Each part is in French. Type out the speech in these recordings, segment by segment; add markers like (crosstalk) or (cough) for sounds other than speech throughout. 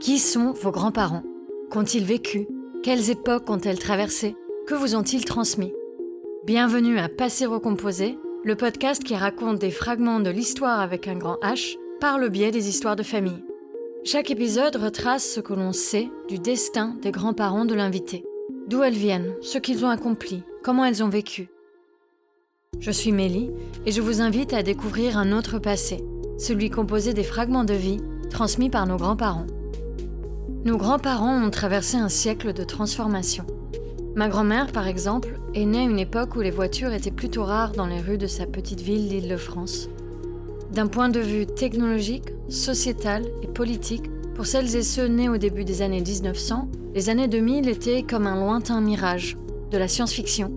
Qui sont vos grands-parents? Qu'ont-ils vécu? Quelles époques ont-elles traversées? Que vous ont-ils transmis? Bienvenue à Passé Recomposé, le podcast qui raconte des fragments de l'histoire avec un grand H par le biais des histoires de famille. Chaque épisode retrace ce que l'on sait du destin des grands-parents de l'invité. D'où elles viennent, ce qu'ils ont accompli, comment elles ont vécu. Je suis Mélie et je vous invite à découvrir un autre passé, celui composé des fragments de vie transmis par nos grands-parents. Nos grands-parents ont traversé un siècle de transformation. Ma grand-mère, par exemple, est née à une époque où les voitures étaient plutôt rares dans les rues de sa petite ville d'Île-de-France. D'un point de vue technologique, sociétal et politique, pour celles et ceux nés au début des années 1900, les années 2000 étaient comme un lointain mirage, de la science-fiction.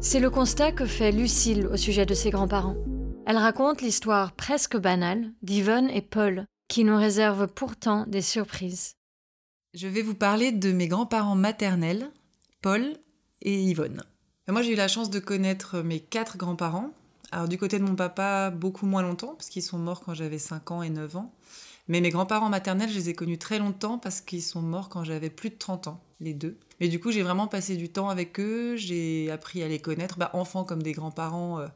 C'est le constat que fait Lucille au sujet de ses grands-parents. Elle raconte l'histoire presque banale d'Yvonne et Paul, qui nous réserve pourtant des surprises. Je vais vous parler de mes grands-parents maternels, Paul et Yvonne. Moi, j'ai eu la chance de connaître mes quatre grands-parents. Alors, du côté de mon papa, beaucoup moins longtemps, parce qu'ils sont morts quand j'avais 5 ans et 9 ans. Mais mes grands-parents maternels, je les ai connus très longtemps parce qu'ils sont morts quand j'avais plus de 30 ans, les deux. Mais du coup, j'ai vraiment passé du temps avec eux, j'ai appris à les connaître, bah, enfants comme des grands-parents. Euh,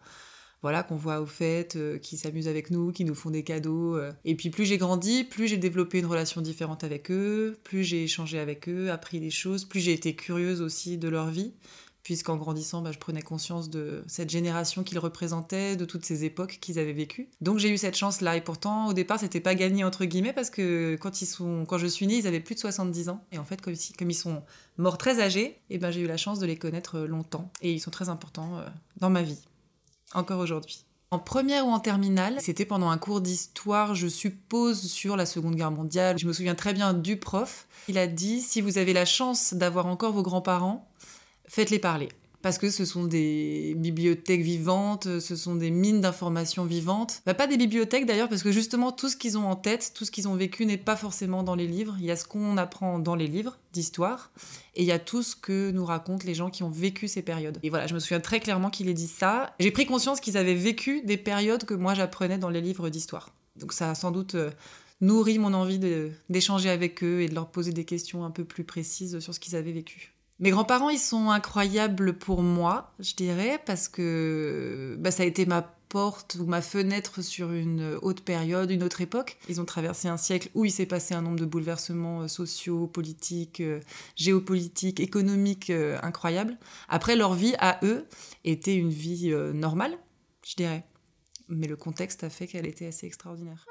voilà, qu'on voit aux fêtes, euh, qui s'amusent avec nous, qui nous font des cadeaux. euh. Et puis plus j'ai grandi, plus j'ai développé une relation différente avec eux, plus j'ai échangé avec eux, appris des choses, plus j'ai été curieuse aussi de leur vie, puisqu'en grandissant, bah, je prenais conscience de cette génération qu'ils représentaient, de toutes ces époques qu'ils avaient vécues. Donc j'ai eu cette chance-là, et pourtant au départ c'était pas gagné entre guillemets, parce que quand, ils sont, quand je suis née, ils avaient plus de 70 ans, et en fait comme, ils sont morts très âgés, et ben j'ai eu la chance de les connaître euh, longtemps, et ils sont très importants dans ma vie encore aujourd'hui. En première ou en terminale, c'était pendant un cours d'histoire, je suppose, sur la Seconde Guerre mondiale. Je me souviens très bien du prof. Il a dit si vous avez la chance d'avoir encore vos grands-parents, faites-les parler. Parce que ce sont des bibliothèques vivantes, ce sont des mines d'informations vivantes. Bah, pas des bibliothèques d'ailleurs, parce que justement tout ce qu'ils ont en tête, tout ce qu'ils ont vécu n'est pas forcément dans les livres. Il y a ce qu'on apprend dans les livres d'histoire, et il y a tout ce que nous racontent les gens qui ont vécu ces périodes. Et voilà, je me souviens très clairement qu'il ait dit ça. J'ai pris conscience qu'ils avaient vécu des périodes que moi j'apprenais dans les livres d'histoire. Donc ça a sans doute euh, nourri mon envie d'échanger avec eux et de leur poser des questions un peu plus précises sur ce qu'ils avaient vécu. Mes grands-parents, ils sont incroyables pour moi, je dirais, parce que bah, ça a été ma porte ou ma fenêtre sur une autre période, une autre époque. Ils ont traversé un siècle où il s'est passé un nombre de bouleversements euh, sociaux, politiques, euh, géopolitiques, économiques euh, incroyables. Après, leur vie à eux était une vie normale, je dirais. Mais le contexte a fait qu'elle était assez extraordinaire.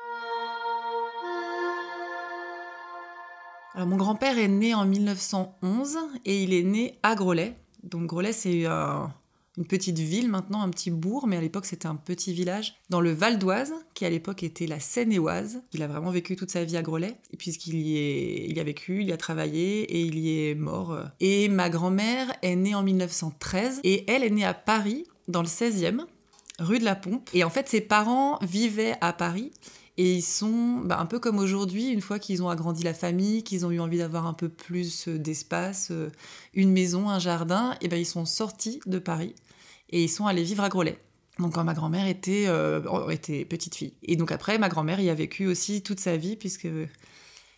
Alors, mon grand-père est né en 1911 et il est né à Grelais. Donc, Grelais, c'est un- une petite ville maintenant, un petit bourg, mais à l'époque, c'était un petit village dans le Val d'Oise, qui à l'époque était la Seine-et-Oise. Il a vraiment vécu toute sa vie à et puisqu'il y, est, il y a vécu, il y a travaillé et il y est mort. Et ma grand-mère est née en 1913 et elle est née à Paris, dans le 16e, rue de la Pompe. Et en fait, ses parents vivaient à Paris. Et ils sont bah, un peu comme aujourd'hui, une fois qu'ils ont agrandi la famille, qu'ils ont eu envie d'avoir un peu plus euh, d'espace, euh, une maison, un jardin, et ben ils sont sortis de Paris et ils sont allés vivre à Grelais. Donc quand ma grand-mère était, euh, était petite fille. Et donc après, ma grand-mère y a vécu aussi toute sa vie, puisque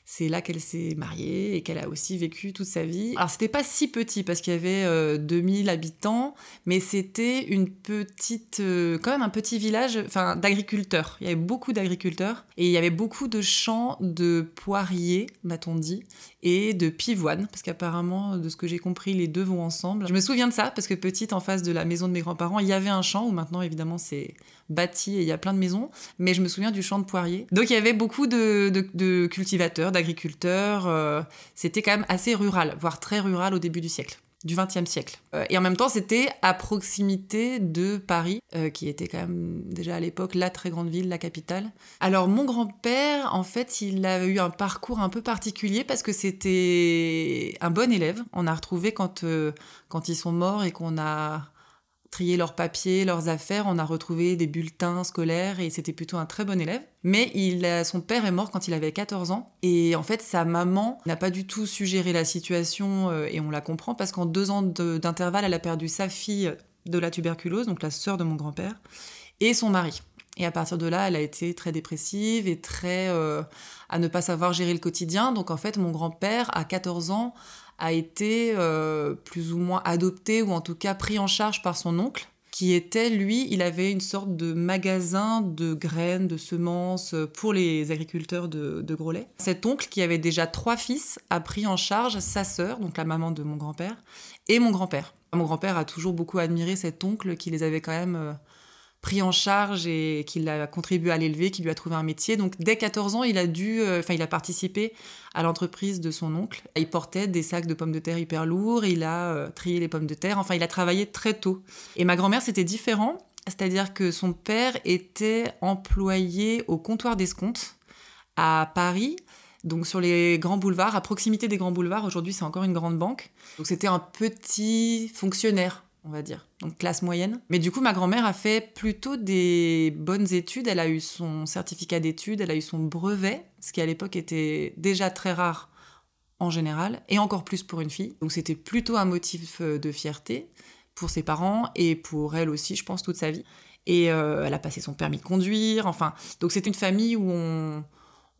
c'est là qu'elle s'est mariée et qu'elle a aussi vécu toute sa vie. Alors c'était pas si petit parce qu'il y avait euh, 2000 habitants, mais c'était une petite, euh, quand même un petit village, enfin d'agriculteurs. Il y avait beaucoup d'agriculteurs et il y avait beaucoup de champs de poiriers, m'a-t-on dit, et de pivoine, parce qu'apparemment, de ce que j'ai compris, les deux vont ensemble. Je me souviens de ça parce que petite, en face de la maison de mes grands-parents, il y avait un champ où maintenant évidemment c'est bâti et il y a plein de maisons, mais je me souviens du champ de poiriers. Donc il y avait beaucoup de- de cultivateurs, d'agriculteurs. euh, c'était quand même assez rural, voire très rural au début du siècle du XXe siècle. Euh, et en même temps, c'était à proximité de Paris, euh, qui était quand même déjà à l'époque la très grande ville, la capitale. Alors mon grand-père, en fait, il a eu un parcours un peu particulier parce que c'était un bon élève. On a retrouvé quand, quand ils sont morts et qu'on a trié leurs papiers, leurs affaires, on a retrouvé des bulletins scolaires et c'était plutôt un très bon élève. Mais son père est mort quand il avait 14 ans et en fait sa maman n'a pas du tout su gérer la situation euh, et on la comprend parce qu'en deux ans d'intervalle, elle a perdu sa fille de la tuberculose, donc la sœur de mon grand-père, et son mari. Et à partir de là, elle a été très dépressive et très euh, à ne pas savoir gérer le quotidien. Donc en fait, mon grand-père, à 14 ans, a été euh, plus ou moins adopté ou en tout cas pris en charge par son oncle qui était, lui, il avait une sorte de magasin de graines, de semences pour les agriculteurs de, de Groslay. Cet oncle, qui avait déjà trois fils, a pris en charge sa sœur, donc la maman de mon grand-père, et mon grand-père. Mon grand-père a toujours beaucoup admiré cet oncle qui les avait quand même euh, pris en charge et qui a contribué à l'élever, qui lui a trouvé un métier. Donc dès 14 ans, il a dû, euh, enfin il a participé à l'entreprise de son oncle. Il portait des sacs de pommes de terre hyper lourds, il a euh, trié les pommes de terre. Enfin, il a travaillé très tôt. Et ma grand-mère, c'était différent, c'est-à-dire que son père était employé au comptoir d'escompte à Paris. Donc sur les grands boulevards, à proximité des grands boulevards, aujourd'hui c'est encore une grande banque. Donc c'était un petit fonctionnaire on va dire, donc classe moyenne. Mais du coup, ma grand-mère a fait plutôt des bonnes études. Elle a eu son certificat d'études, elle a eu son brevet, ce qui à l'époque était déjà très rare en général, et encore plus pour une fille. Donc c'était plutôt un motif euh, de fierté pour ses parents et pour elle aussi, je pense, toute sa vie. Et euh, elle a passé son permis de conduire, enfin. Donc c'est une famille où on,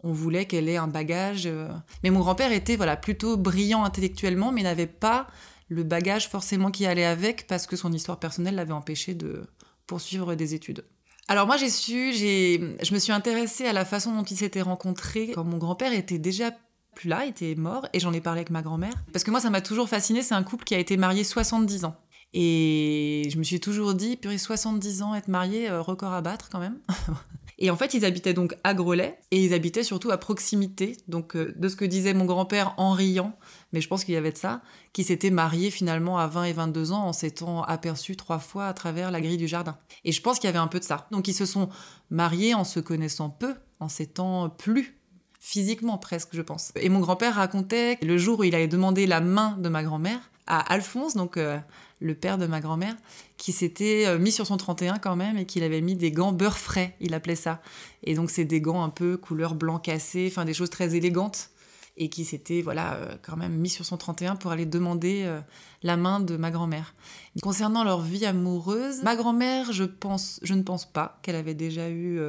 on voulait qu'elle ait un bagage. Euh. Mais mon grand-père était voilà plutôt brillant intellectuellement, mais n'avait pas le bagage forcément qui allait avec parce que son histoire personnelle l'avait empêché de poursuivre des études. Alors moi j'ai su, je me suis intéressée à la façon dont ils s'étaient rencontrés quand mon grand-père était déjà plus là, était mort, et j'en ai parlé avec ma grand-mère. Parce que moi ça m'a toujours fasciné, c'est un couple qui a été marié 70 ans. Et je me suis toujours dit, purée, 70 ans, être marié, euh, record à battre quand même. (laughs) Et en fait, ils habitaient donc à Grelais et ils habitaient surtout à proximité. Donc, euh, de ce que disait mon grand-père en riant, mais je pense qu'il y avait de ça, qui s'était marié finalement à 20 et 22 ans en s'étant aperçu trois fois à travers la grille du jardin. Et je pense qu'il y avait un peu de ça. Donc, ils se sont mariés en se connaissant peu, en s'étant plus physiquement presque, je pense. Et mon grand-père racontait le jour où il avait demandé la main de ma grand-mère à Alphonse, donc euh, le père de ma grand-mère, qui s'était euh, mis sur son 31 quand même et qu'il avait mis des gants beurre frais, il appelait ça. Et donc c'est des gants un peu couleur blanc cassé, enfin des choses très élégantes et qui s'était voilà euh, quand même mis sur son 31 pour aller demander la main de ma grand-mère. Concernant leur vie amoureuse, ma grand-mère, je pense je ne pense pas qu'elle avait déjà eu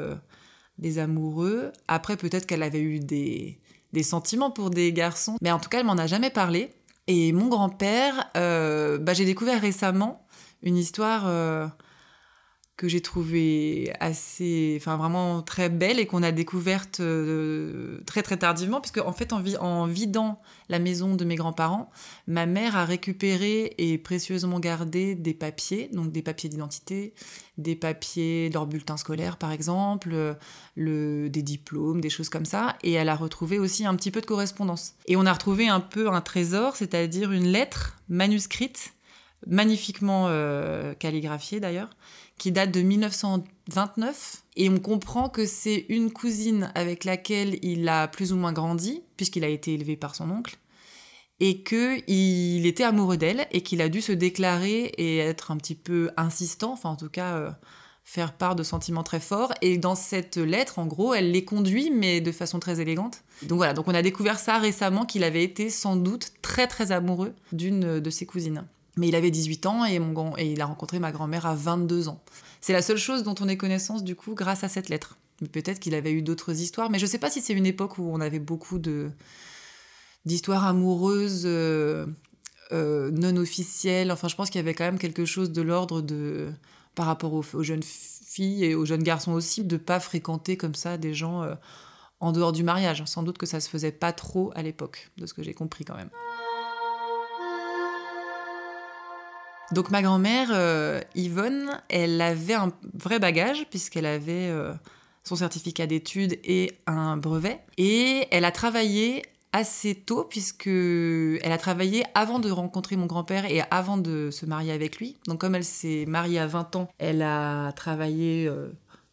des amoureux. Après peut-être qu'elle avait eu des des sentiments pour des garçons, mais en tout cas elle m'en a jamais parlé. Et mon grand-père, euh, bah, j'ai découvert récemment une histoire euh, que j'ai trouvée assez, enfin vraiment très belle et qu'on a découverte euh, très très tardivement, puisque en fait en, vidant la maison de mes grands-parents, ma mère a récupéré et précieusement gardé des papiers, donc des papiers d'identité, des papiers leur bulletin scolaire par exemple, le, des diplômes, des choses comme ça, et elle a retrouvé aussi un petit peu de correspondance. Et on a retrouvé un peu un trésor, c'est-à-dire une lettre manuscrite, magnifiquement euh, calligraphiée d'ailleurs, qui date de 1929. Et on comprend que c'est une cousine avec laquelle il a plus ou moins grandi, puisqu'il a été élevé par son oncle, et qu'il était amoureux d'elle, et qu'il a dû se déclarer et être un petit peu insistant, enfin en tout cas euh, faire part de sentiments très forts. Et dans cette lettre, en gros, elle les conduit, mais de façon très élégante. Donc voilà, donc on a découvert ça récemment, qu'il avait été sans doute très très amoureux d'une de ses cousines. Mais il avait 18 ans et, il a rencontré ma grand-mère à 22 ans. C'est la seule chose dont on ait connaissance du coup grâce à cette lettre. Peut-être qu'il avait eu d'autres histoires, mais je ne sais pas si c'est une époque où on avait beaucoup de d'histoires amoureuses euh, euh, non officielles. Enfin, je pense qu'il y avait quand même quelque chose de l'ordre de par rapport aux, jeunes filles et aux jeunes garçons aussi, de pas fréquenter comme ça des gens euh, en dehors du mariage. Sans doute que ça se faisait pas trop à l'époque, de ce que j'ai compris quand même. Donc ma grand-mère, euh, Yvonne, elle avait un vrai bagage puisqu'elle avait euh, son certificat d'études et un brevet. Et elle a travaillé assez tôt puisque elle a travaillé avant de rencontrer mon grand-père et avant de se marier avec lui. Donc comme elle s'est mariée à 20 ans, elle a travaillé... Euh,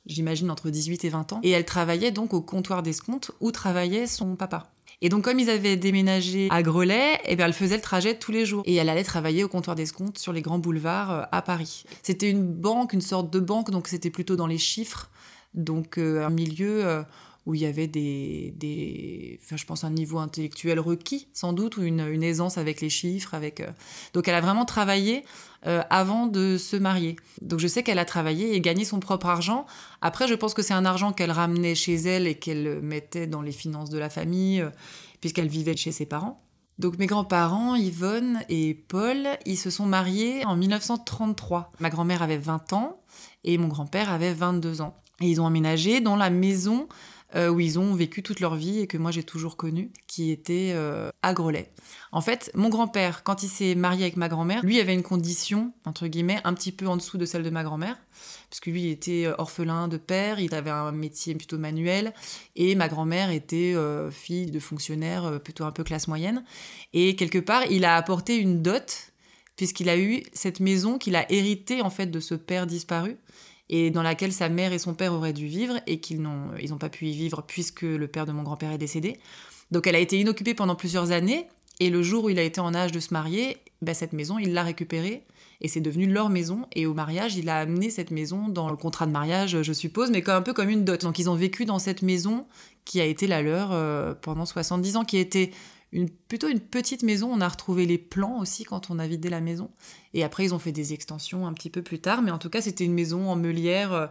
j'imagine entre 18 et 20 ans. Et elle travaillait donc au comptoir d'escompte où travaillait son papa. Et donc, comme ils avaient déménagé à Grelais, eh bien, elle faisait le trajet tous les jours. Et elle allait travailler au comptoir d'escompte sur les grands boulevards euh, à Paris. C'était une banque, une sorte de banque, donc c'était plutôt dans les chiffres. Donc, euh, un milieu euh, où il y avait des, des enfin, je pense un niveau intellectuel requis sans doute ou une, aisance avec les chiffres avec donc elle a vraiment travaillé avant de se marier donc je sais qu'elle a travaillé et gagné son propre argent après je pense que c'est un argent qu'elle ramenait chez elle et qu'elle mettait dans les finances de la famille puisqu'elle vivait chez ses parents donc mes grands-parents, Yvonne et Paul, ils se sont mariés en 1933. Ma grand-mère avait 20 ans et mon grand-père avait 22 ans. Et ils ont emménagé dans la maison euh, où ils ont vécu toute leur vie et que moi j'ai toujours connue, qui était euh, à Grelais. En fait, mon grand-père, quand il s'est marié avec ma grand-mère, lui avait une condition, entre guillemets, un petit peu en dessous de celle de ma grand-mère, puisque lui était euh, orphelin de père, il avait un métier plutôt manuel, et ma grand-mère était fille de fonctionnaire plutôt un peu classe moyenne. Et quelque part, il a apporté une dot, puisqu'il a eu cette maison qu'il a héritée en fait de ce père disparu et dans laquelle sa mère et son père auraient dû vivre et qu'ils n'ont ils pas pu y vivre puisque le père de mon grand-père est décédé. Donc elle a été inoccupée pendant plusieurs années et le jour où il a été en âge de se marier, bah, cette maison, il l'a récupérée et c'est devenu leur maison. Et au mariage, il a amené cette maison dans le contrat de mariage, je suppose, mais un peu comme une dot. Donc ils ont vécu dans cette maison qui a été la leur euh, pendant 70 ans, qui été plutôt une petite maison. On a retrouvé les plans aussi quand on a vidé la maison. Et après, ils ont fait des extensions un petit peu plus tard. Mais en tout cas, c'était une maison en meulière euh,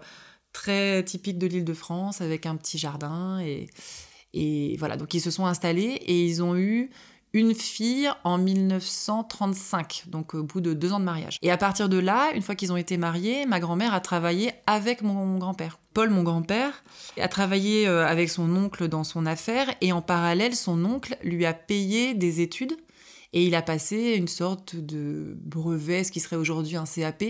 très typique de l'île de France avec un petit jardin. Et, et voilà, donc ils se sont installés et ils ont eu une fille en 1935, donc au bout de deux ans de mariage. Et à partir de là, une fois qu'ils ont été mariés, ma grand-mère a travaillé avec mon grand-père. Paul, mon grand-père, a travaillé euh, avec son oncle dans son affaire et en parallèle, son oncle lui a payé des études et il a passé une sorte de brevet, ce qui serait aujourd'hui un CAP,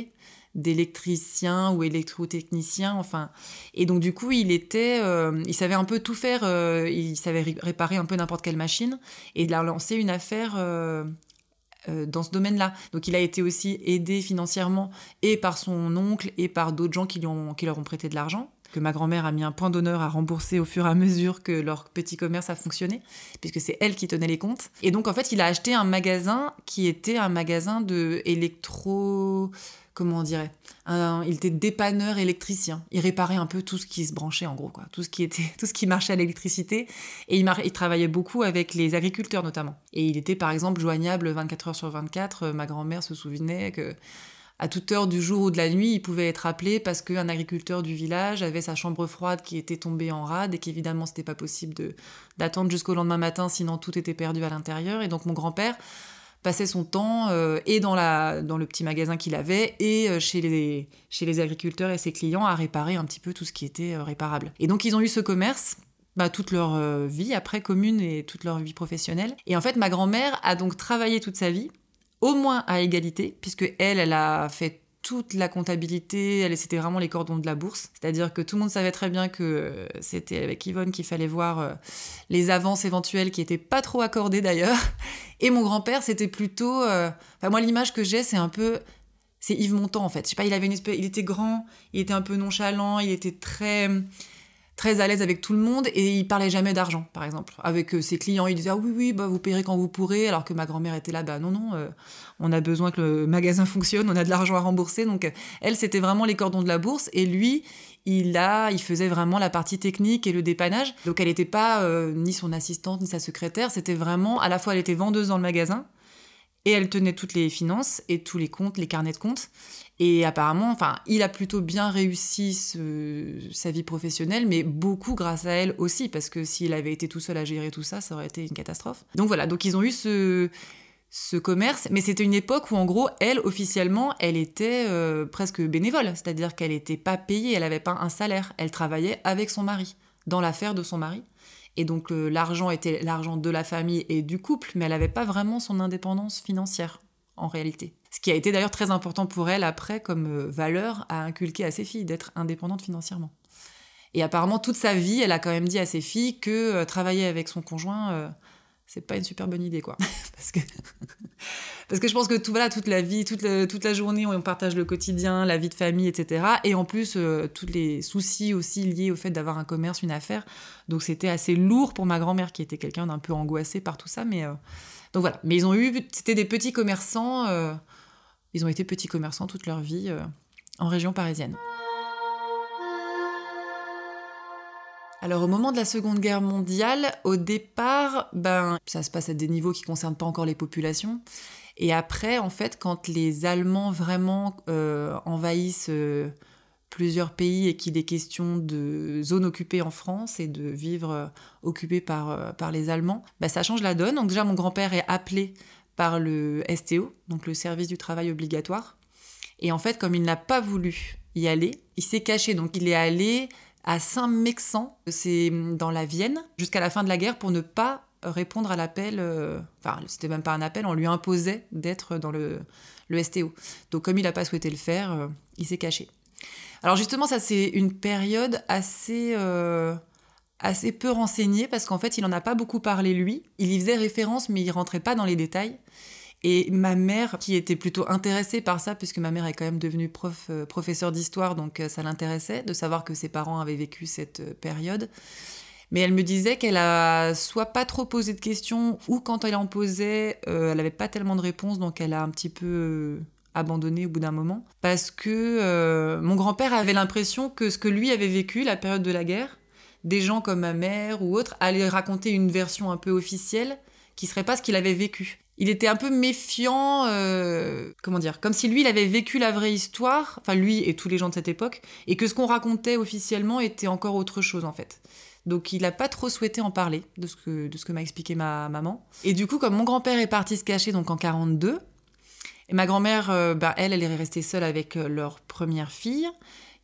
d'électricien ou électrotechnicien, enfin. Et donc du coup, il était, euh, il savait un peu tout faire, euh, il savait réparer un peu n'importe quelle machine, et il a lancé une affaire euh, dans ce domaine-là. Donc il a été aussi aidé financièrement et par son oncle et par d'autres gens qui, lui ont, qui leur ont prêté de l'argent que ma grand-mère a mis un point d'honneur à rembourser au fur et à mesure que leur petit commerce a fonctionné, puisque c'est elle qui tenait les comptes. Et donc en fait, il a acheté un magasin qui était un magasin de électro comment on dirait il était dépanneur électricien. Il réparait un peu tout ce qui se branchait en gros, quoi. Tout ce qui était, (laughs) tout ce qui marchait à l'électricité. Et il, il, travaillait beaucoup avec les agriculteurs notamment. Et il était par exemple joignable 24 heures sur 24. Ma grand-mère se souvenait que à toute heure du jour ou de la nuit, il pouvait être appelé parce qu'un agriculteur du village avait sa chambre froide qui était tombée en rade et qu'évidemment c'était pas possible d'attendre jusqu'au lendemain matin, sinon tout était perdu à l'intérieur. Et donc mon grand-père passait son temps euh, et dans, la, dans le petit magasin qu'il avait et euh, chez, les, chez les agriculteurs et ses clients à réparer un petit peu tout ce qui était euh, réparable. Et donc ils ont eu ce commerce bah, toute leur vie après commune et toute leur vie professionnelle. Et en fait, ma grand-mère a donc travaillé toute sa vie, au moins à égalité, puisque elle, elle a fait toute la comptabilité, c'était vraiment les cordons de la bourse. C'est-à-dire que tout le monde savait très bien que euh, c'était avec Yvonne qu'il fallait voir euh, les avances éventuelles qui étaient pas trop accordées d'ailleurs. (laughs) Et mon grand-père, c'était plutôt. Euh, enfin, moi, l'image que j'ai, c'est un peu. C'est Yves Montand en fait. Je sais pas, il avait une espèce. Il était grand, il était un peu nonchalant, il était très très à l'aise avec tout le monde et il parlait jamais d'argent, par exemple. Avec euh, ses clients, il disait ah oui, oui, bah, vous paierez quand vous pourrez, alors que ma grand-mère était là, bah non, non, euh, on a besoin que le magasin (laughs) fonctionne, on a de l'argent à rembourser. Donc, euh, elle, c'était vraiment les cordons de la bourse et lui, il, a, il faisait vraiment la partie technique et le dépannage. Donc, elle n'était pas ni son assistante ni sa secrétaire, c'était vraiment, à la fois, elle était vendeuse dans le magasin et elle tenait toutes les finances et tous les comptes, les carnets de comptes. Et apparemment, enfin, il a plutôt bien réussi sa vie professionnelle, mais beaucoup grâce à elle aussi, parce que s'il avait été tout seul à gérer tout ça, ça aurait été une catastrophe. Donc voilà, donc ils ont eu ce, ce commerce, mais c'était une époque où en gros, elle, officiellement, elle était euh, presque bénévole, c'est-à-dire qu'elle n'était pas payée, elle n'avait pas un salaire, elle travaillait avec son mari, dans l'affaire de son mari. Et donc euh, l'argent était l'argent de la famille et du couple, mais elle n'avait pas vraiment son indépendance financière en réalité. Ce qui a été d'ailleurs très important pour elle après comme euh, valeur à inculquer à ses filles, d'être indépendante financièrement. Et apparemment, toute sa vie, elle a quand même dit à ses filles que euh, travailler avec son conjoint, c'est pas une super bonne idée, quoi. (laughs) parce, que (laughs) parce que je pense que tout, voilà, toute la vie, toute, toute la journée, on partage le quotidien, la vie de famille, etc. Et en plus, tous les soucis aussi liés au fait d'avoir un commerce, une affaire. Donc c'était assez lourd pour ma grand-mère, qui était quelqu'un d'un peu angoissé par tout ça. Mais donc voilà. Mais ils ont eu, c'était des petits commerçants ils ont été petits commerçants toute leur vie euh, en région parisienne. Alors au moment de la Seconde Guerre mondiale, au départ, ben ça se passe à des niveaux qui concernent pas encore les populations. Et après, en fait, quand les Allemands vraiment euh, envahissent euh, plusieurs pays et qu'il est question de zones occupées en France et de vivre euh, occupé par, par les Allemands, ben, ça change la donne. Donc déjà, mon grand-père est appelé par le STO, donc le service du travail obligatoire. Et en fait, comme il n'a pas voulu y aller, il s'est caché. Donc il est allé à Saint-Mexan, c'est dans la Vienne, jusqu'à la fin de la guerre pour ne pas répondre à l'appel. Euh, enfin, c'était même pas un appel, on lui imposait d'être dans le, le, STO. Donc, comme il n'a pas souhaité le faire, euh, il s'est caché. Alors, justement, ça, c'est une période assez. Euh, assez peu renseignée parce qu'en fait il n'en a pas beaucoup parlé lui, il y faisait référence mais il rentrait pas dans les détails et ma mère, qui était plutôt intéressée par ça, puisque ma mère est quand même devenue prof, euh, professeure d'histoire, donc euh, ça l'intéressait de savoir que ses parents avaient vécu cette euh, période. Mais elle me disait qu'elle a soit pas trop posé de questions, ou quand elle en posait, elle n'avait pas tellement de réponses, donc elle a un petit peu abandonné au bout d'un moment. Parce que mon grand-père avait l'impression que ce que lui avait vécu, la période de la guerre, des gens comme ma mère ou autres allaient raconter une version un peu officielle qui serait pas ce qu'il avait vécu il était un peu méfiant, euh, comment dire, comme si lui, il avait vécu la vraie histoire, enfin lui et tous les gens de cette époque, et que ce qu'on racontait officiellement était encore autre chose en fait. Donc il n'a pas trop souhaité en parler de ce que, ce m'a expliqué ma maman. Et du coup, comme mon grand-père est parti se cacher donc en 42, et ma grand-mère, euh, bah, elle, elle est restée seule avec euh, leur première fille,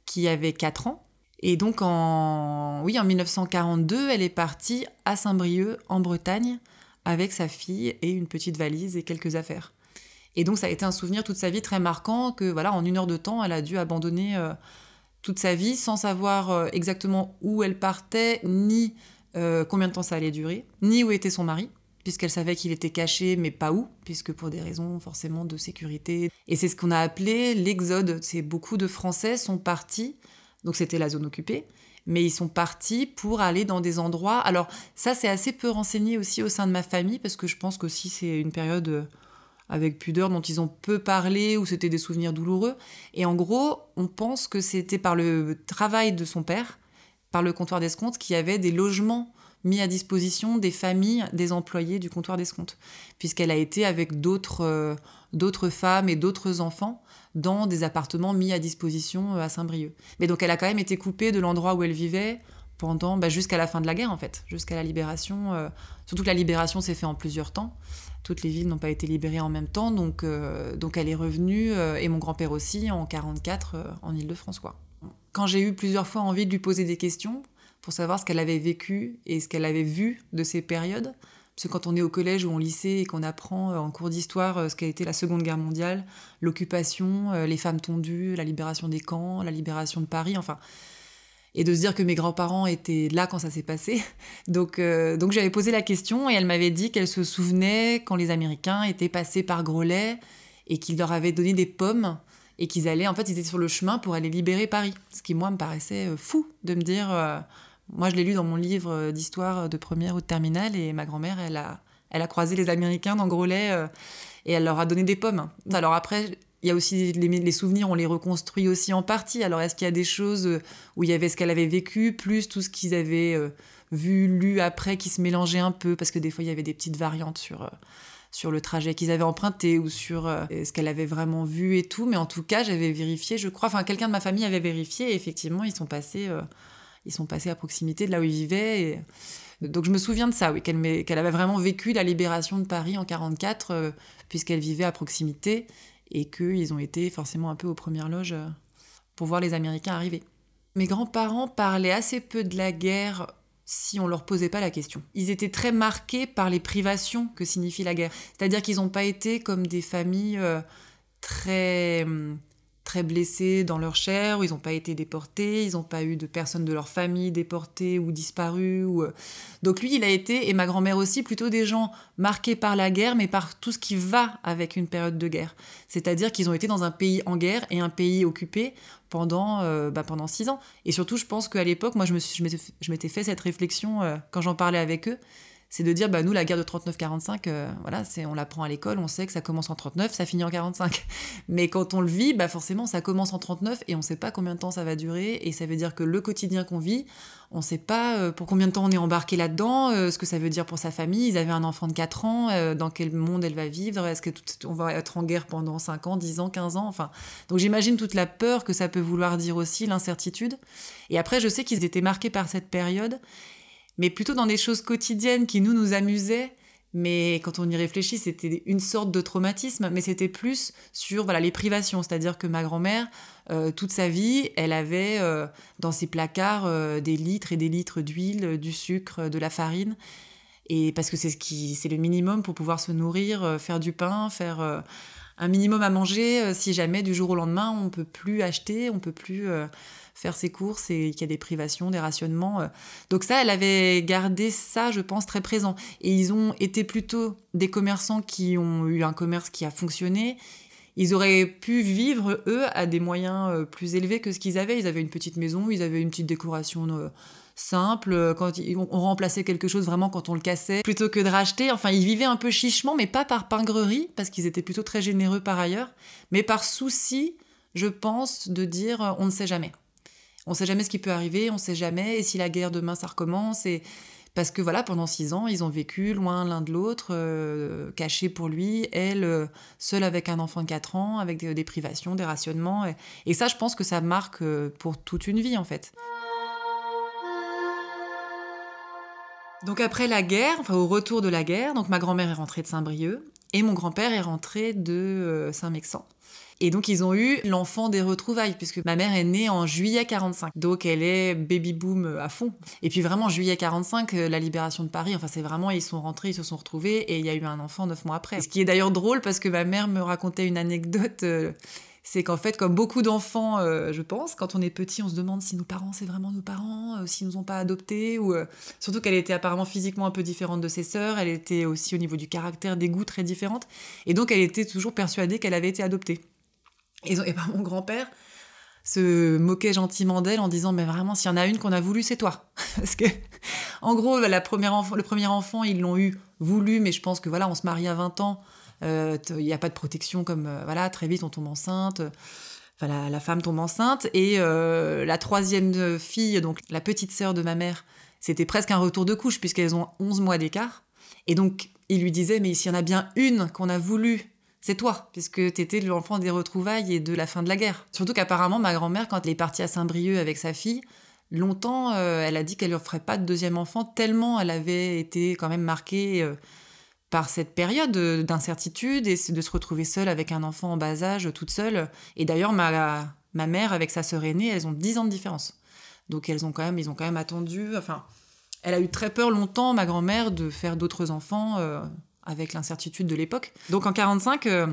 qui avait 4 ans. Et donc en, oui, en 1942, elle est partie à Saint-Brieuc, en Bretagne, avec sa fille et une petite valise et quelques affaires. Et donc ça a été un souvenir toute sa vie très marquant que voilà en une heure de temps elle a dû abandonner euh, toute sa vie sans savoir euh, exactement où elle partait ni euh, combien de temps ça allait durer ni où était son mari puisqu'elle savait qu'il était caché mais pas où puisque pour des raisons forcément de sécurité. Et c'est ce qu'on a appelé l'exode. C'est beaucoup de Français sont partis. Donc c'était la zone occupée mais ils sont partis pour aller dans des endroits. Alors ça, c'est assez peu renseigné aussi au sein de ma famille, parce que je pense qu'aussi c'est une période euh, avec pudeur dont ils ont peu parlé, ou c'était des souvenirs douloureux. Et en gros, on pense que c'était par le travail de son père, par le comptoir d'escompte, qu'il y avait des logements mis à disposition des familles des employés du comptoir d'escompte, puisqu'elle a été avec d'autres euh, d'autres femmes et d'autres enfants dans des appartements mis à disposition euh, à Saint-Brieuc. Mais donc elle a quand même été coupée de l'endroit où elle vivait pendant bah, jusqu'à la fin de la guerre en fait, jusqu'à la libération. Euh, surtout que la libération s'est faite en plusieurs temps. Toutes les villes n'ont pas été libérées en même temps, donc, euh, donc elle est revenue, et mon grand-père aussi, en 44 en Ile-de-France. Quand j'ai eu plusieurs fois envie de lui poser des questions pour savoir ce qu'elle avait vécu et ce qu'elle avait vu de ces périodes, parce quand on est au collège ou au lycée et qu'on apprend euh, en cours d'histoire euh, ce qu'a été la Seconde Guerre mondiale, l'occupation, euh, les femmes tondues, la libération des camps, la libération de Paris, enfin, et de se dire que mes grands-parents étaient là quand ça s'est passé. (laughs) Donc, donc j'avais posé la question et elle m'avait dit qu'elle se souvenait quand les Américains étaient passés par Groslay et qu'ils leur avaient donné des pommes et qu'ils allaient, en fait, ils étaient sur le chemin pour aller libérer Paris. Ce qui, moi, me paraissait fou de me dire moi, je l'ai lu dans mon livre d'histoire de première ou de terminale, et ma grand-mère, elle a, elle a croisé les Américains dans Groslay, euh, et elle leur a donné des pommes. Alors après, il y a aussi les, souvenirs, on les reconstruit aussi en partie. Alors est-ce qu'il y a des choses où il y avait ce qu'elle avait vécu, plus tout ce qu'ils avaient euh, vu, lu après, qui se mélangeait un peu, parce que des fois, il y avait des petites variantes sur... Euh, sur le trajet qu'ils avaient emprunté ou sur ce qu'elle avait vraiment vu et tout. Mais en tout cas, j'avais vérifié, je crois, enfin quelqu'un de ma famille avait vérifié et effectivement, ils sont passés ils sont passés à proximité de là où ils vivaient. Donc je me souviens de ça, oui, qu'elle avait vraiment vécu la libération de Paris en 44, euh, puisqu'elle vivait à proximité, et qu'ils ont été forcément un peu aux premières loges euh, pour voir les Américains arriver. Mes grands-parents parlaient assez peu de la guerre si on leur posait pas la question. Ils étaient très marqués par les privations que signifie la guerre. C'est-à-dire qu'ils n'ont pas été comme des familles euh, très hum, très blessés dans leur chair, où ils n'ont pas été déportés, ils n'ont pas eu de personnes de leur famille déportées ou disparues. Euh. Donc lui, il a été, et ma grand-mère aussi, plutôt des gens marqués par la guerre, mais par tout ce qui va avec une période de guerre. C'est-à-dire qu'ils ont été dans un pays en guerre et un pays occupé pendant, euh, bah, pendant six ans. Et surtout, je pense qu'à l'époque, moi, je m'étais fait cette réflexion euh, quand j'en parlais avec eux c'est de dire, bah, nous, la guerre de 39-45, euh, voilà, c'est, on l'apprend à l'école, on sait que ça commence en 39, ça finit en 45. (laughs) Mais quand on le vit, bah, forcément, ça commence en 39 et on sait pas combien de temps ça va durer. Et ça veut dire que le quotidien qu'on vit, on sait pas euh, pour combien de temps on est embarqué là-dedans, euh, ce que ça veut dire pour sa famille. Ils avaient un enfant de 4 ans, dans quel monde elle va vivre, est-ce que on va être en guerre pendant 5 ans, 10 ans, 15 ans, enfin. Donc j'imagine toute la peur que ça peut vouloir dire aussi, l'incertitude. Et après, je sais qu'ils étaient marqués par cette période mais plutôt dans des choses quotidiennes qui nous nous amusaient. Mais quand on y réfléchit, c'était une sorte de traumatisme, mais c'était plus sur voilà les privations, c'est-à-dire que ma grand-mère, euh, toute sa vie, elle avait euh, dans ses placards euh, des litres et des litres d'huile, du sucre, de la farine, et parce que c'est ce qui, c'est le minimum pour pouvoir se nourrir, faire du pain, faire un minimum à manger. si jamais du jour au lendemain, on peut plus acheter, on peut plus faire ses courses et qu'il y a des privations, des rationnements. Euh. Donc ça, elle avait gardé ça, je pense, très présent. Et ils ont été plutôt des commerçants qui ont eu un commerce qui a fonctionné. Ils auraient pu vivre, eux, à des moyens euh, plus élevés que ce qu'ils avaient. Ils avaient une petite maison, ils avaient une petite décoration euh, simple, quand ils, on remplaçait quelque chose vraiment quand on le cassait, plutôt que de racheter. Enfin, ils vivaient un peu chichement, mais pas par pingrerie, parce qu'ils étaient plutôt très généreux par ailleurs, mais par souci, je pense, de dire on ne sait jamais. On ne sait jamais ce qui peut arriver, on ne sait jamais, et si la guerre demain ça recommence, et parce que voilà, pendant six ans, ils ont vécu loin l'un de l'autre, euh, cachés pour lui, elle, euh, seule avec un enfant de 4 ans, avec des, privations, des rationnements. Et, ça, je pense que ça marque euh, pour toute une vie, en fait. Donc après la guerre, enfin au retour de la guerre, donc ma grand-mère est rentrée de Saint-Brieuc et mon grand-père est rentré de Saint-Mexan. Et donc, ils ont eu l'enfant des retrouvailles, puisque ma mère est née en juillet 45. Donc, elle est baby boom euh, à fond. Et puis, vraiment, juillet 45, euh, la libération de Paris, enfin, c'est vraiment, ils sont rentrés, ils se sont retrouvés, et il y a eu un enfant neuf mois après. Ce qui est d'ailleurs drôle, parce que ma mère me racontait une anecdote. Euh, c'est qu'en fait, comme beaucoup d'enfants, je pense, quand on est petit, on se demande si nos parents, c'est vraiment nos parents, s'ils nous ont pas adoptés, ou surtout qu'elle était apparemment physiquement un peu différente de ses sœurs, elle était aussi au niveau du caractère, des goûts très différentes, et donc elle était toujours persuadée qu'elle avait été adoptée. Et, ben, mon grand-père se moquait gentiment d'elle en disant mais vraiment s'il y en a une qu'on a voulu c'est toi (laughs) parce que en gros la première le premier enfant ils l'ont eu voulu mais je pense que voilà on se marie à 20 ans euh, il n'y a pas de protection comme euh, voilà très vite on tombe enceinte. Enfin la, femme tombe enceinte. Et euh, la troisième fille donc la petite sœur de ma mère c'était presque un retour de couche puisqu'elles ont 11 mois d'écart. Et donc il lui disait mais s'il y en a bien une qu'on a voulu c'est toi, puisque t'étais l'enfant des retrouvailles et de la fin de la guerre. Surtout qu'apparemment, ma grand-mère, quand elle est partie à Saint-Brieuc avec sa fille, longtemps, euh, elle a dit qu'elle ne ferait pas de deuxième enfant, tellement elle avait été quand même marquée euh, par cette période d'incertitude et de se retrouver seule avec un enfant en bas âge, toute seule. Et d'ailleurs, ma, ma mère, avec sa sœur aînée, elles ont 10 ans de différence. Donc elles ont quand même, ils ont quand même attendu. Enfin, elle a eu très peur longtemps, ma grand-mère, de faire d'autres enfants. Euh, avec l'incertitude de l'époque. Donc en 45, euh,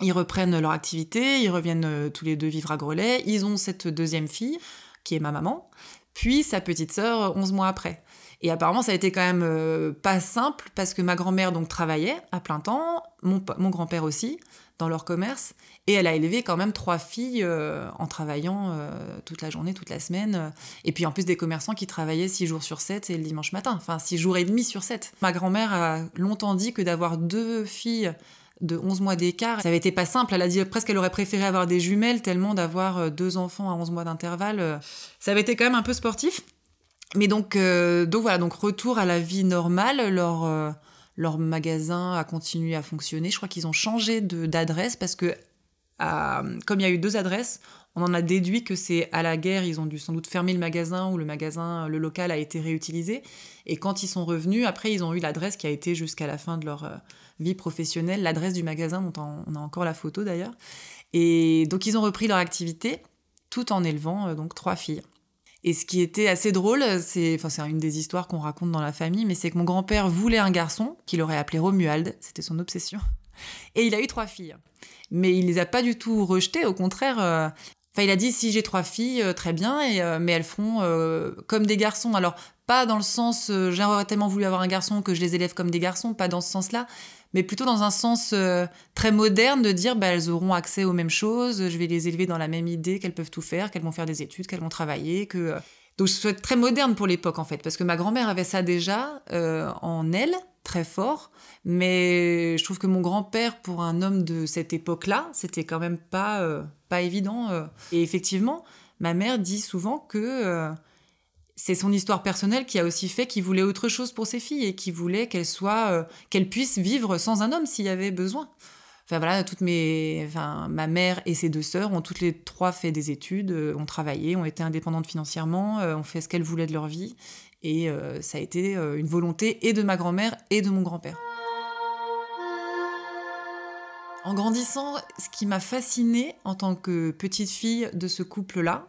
ils reprennent leur activité, ils reviennent euh, tous les deux vivre à Grelais, ils ont cette deuxième fille, qui est ma maman, puis sa petite sœur 11 mois après. Et apparemment, ça a été quand même euh, pas simple parce que ma grand-mère donc travaillait à plein temps, mon, grand-père aussi dans leur commerce. Et elle a élevé quand même trois filles euh, en travaillant euh, toute la journée, toute la semaine. Et puis en plus des commerçants qui travaillaient six jours sur sept et le dimanche matin. Enfin, six jours et demi sur sept. Ma grand-mère a longtemps dit que d'avoir deux filles de 11 mois d'écart, ça avait été pas simple. Elle a dit presque qu'elle aurait préféré avoir des jumelles tellement d'avoir deux enfants à 11 mois d'intervalle. Ça avait été quand même un peu sportif. Mais donc, donc voilà, donc retour à la vie normale. Leur leur magasin a continué à fonctionner. Je crois qu'ils ont changé d'adresse parce que, comme il y a eu deux adresses, on en a déduit que c'est à la guerre, ils ont dû sans doute fermer le magasin ou le magasin, le local a été réutilisé. Et quand ils sont revenus, après, ils ont eu l'adresse qui a été jusqu'à la fin de leur euh, vie professionnelle, l'adresse du magasin dont on a encore la photo d'ailleurs. Et donc, ils ont repris leur activité tout en élevant euh, donc trois filles. Et ce qui était assez drôle, c'est enfin, c'est une des histoires qu'on raconte dans la famille, mais c'est que mon grand-père voulait un garçon qu'il aurait appelé Romuald, c'était son obsession. (laughs) Et il a eu trois filles. Mais il les a pas du tout rejetées, au contraire. Euh, enfin, il a dit si j'ai trois filles, euh, très bien, euh, mais elles feront comme des garçons. Alors, pas dans le sens j'aurais tellement voulu avoir un garçon que je les élève comme des garçons, pas dans ce sens-là, mais plutôt dans un sens euh, très moderne de dire bah, elles auront accès aux mêmes choses, je vais les élever dans la même idée qu'elles peuvent tout faire, qu'elles vont faire des études, qu'elles vont travailler. Euh. Donc je souhaite très moderne pour l'époque en fait, parce que ma grand-mère avait ça déjà euh, en elle, très fort. Mais je trouve que mon grand-père, pour un homme de cette époque-là, c'était quand même pas, pas évident. Et effectivement, ma mère dit souvent que c'est son histoire personnelle qui a aussi fait qu'il voulait autre chose pour ses filles et qu'il voulait qu'elles soient, euh, qu'elles puissent vivre sans un homme s'il y avait besoin. Enfin voilà, toutes mes, enfin ma mère et ses deux sœurs ont toutes les trois fait des études, euh, ont travaillé, ont été indépendantes financièrement, euh, ont fait ce qu'elles voulaient de leur vie, et ça a été une volonté et de ma grand-mère et de mon grand-père. En grandissant, ce qui m'a fascinée en tant que petite fille de ce couple-là,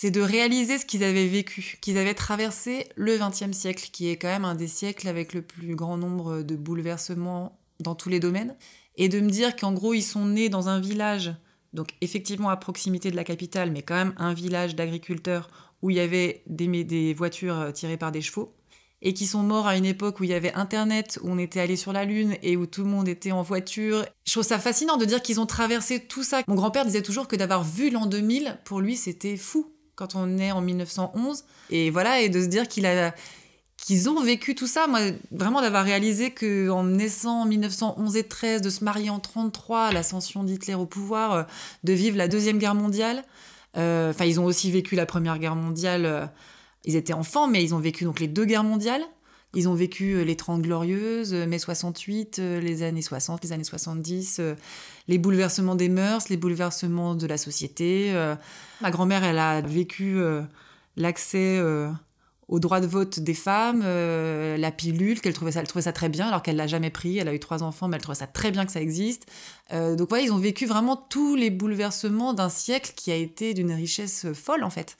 c'est de réaliser ce qu'ils avaient vécu, qu'ils avaient traversé le XXe siècle, qui est quand même un des siècles avec le plus grand nombre de bouleversements dans tous les domaines, et de me dire qu'en gros, ils sont nés dans un village, donc effectivement à proximité de la capitale, mais quand même un village d'agriculteurs où il y avait des, voitures euh, tirées par des chevaux, et qui sont morts à une époque où il y avait Internet, où on était allé sur la Lune et où tout le monde était en voiture. Je trouve ça fascinant de dire qu'ils ont traversé tout ça. Mon grand-père disait toujours que d'avoir vu l'an 2000, pour lui, c'était fou quand on est en 1911. Et voilà, et de se dire qu'ils ont vécu tout ça. Moi, vraiment d'avoir réalisé qu'en naissant en 1911 et 13, de se marier en 33, l'ascension d'Hitler au pouvoir, euh, de vivre la Deuxième Guerre mondiale. euh, Enfin, ils ont aussi vécu la Première Guerre mondiale. euh, ils étaient enfants, mais ils ont vécu donc les deux guerres mondiales. Ils ont vécu euh, les 30 glorieuses, euh, mai 68, euh, les années 60, les années 70, euh, les bouleversements des mœurs, les bouleversements de la société. Ma grand-mère, elle a vécu l'accès au droit de vote des femmes, la pilule, qu'elle trouvait ça, trouvait très bien, alors qu'elle l'a jamais pris. Elle a eu trois enfants, mais elle trouvait ça très bien que ça existe. Donc voilà, ils ont vécu vraiment tous les bouleversements d'un siècle qui a été d'une richesse folle en fait,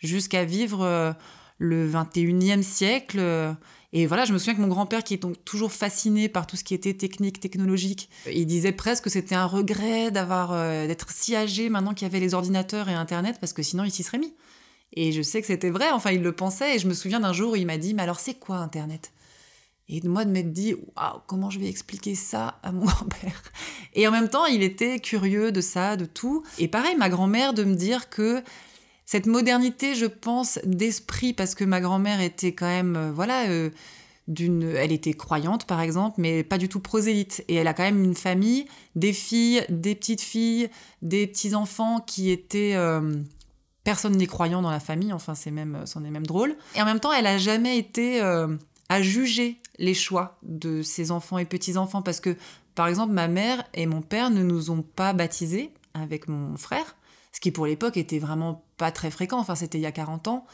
jusqu'à vivre le 21e siècle. Et voilà, je me souviens que mon grand-père, qui est donc toujours fasciné par tout ce qui était technique, technologique, il disait presque que c'était un regret d'avoir euh, d'être si âgé maintenant qu'il y avait les ordinateurs et Internet, parce que sinon il s'y serait mis. Et je sais que c'était vrai, enfin il le pensait, et je me souviens d'un jour où il m'a dit, mais alors c'est quoi Internet? Et moi de m'être dit, waouh, comment je vais expliquer ça à mon (laughs) grand-père? Et en même temps, il était curieux de ça, de tout. Et pareil, ma grand-mère de me dire que cette modernité, je pense, d'esprit, parce que ma grand-mère était quand même, euh, voilà, euh, d'une, elle était croyante par exemple, mais pas du tout prosélyte. Et elle a quand même une famille, des filles, des petites filles, des petits enfants qui étaient euh, personne n'est croyant dans la famille. Enfin, c'est même, c'en est même drôle. Et en même temps, elle a jamais été à juger les choix de ses enfants et petits enfants, parce que par exemple, ma mère et mon père ne nous ont pas baptisés avec mon frère ce qui pour l'époque était vraiment pas très fréquent, enfin c'était il y a 40 ans.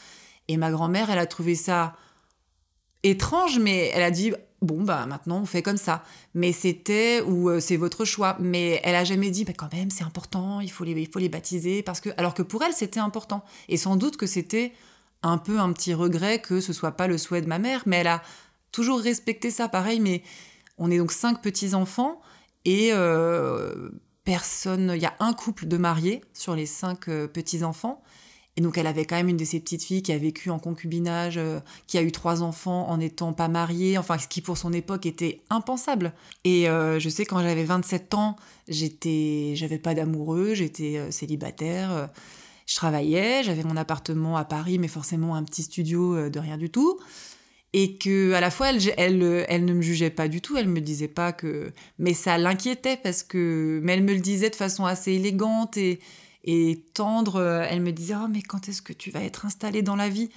Et ma grand-mère, elle a trouvé ça étrange, mais elle a dit bon bah maintenant on fait comme ça. Mais c'était ou euh, c'est votre choix. Mais elle a jamais dit bah quand même c'est important, il faut les il faut les baptiser parce que alors que pour elle c'était important. Et sans doute que c'était un peu un petit regret que ce soit pas le souhait de ma mère, mais elle a toujours respecté ça. Pareil, mais on est donc cinq petits enfants et euh, personne. Il y a un couple de mariés sur les cinq euh, petits enfants. Et donc elle avait quand même une de ses petites filles qui a vécu en concubinage, euh, qui a eu trois enfants en n'étant pas mariée, enfin ce qui pour son époque était impensable. Et euh, je sais quand j'avais 27 ans, j'étais, j'avais pas d'amoureux, j'étais euh, célibataire, je travaillais, j'avais mon appartement à Paris, mais forcément un petit studio de rien du tout. Et que à la fois elle, elle, elle ne me jugeait pas du tout, elle me disait pas que, mais ça l'inquiétait parce que, mais elle me le disait de façon assez élégante et et tendre. euh, Elle me disait Oh, mais quand est-ce que tu vas être installée dans la vie?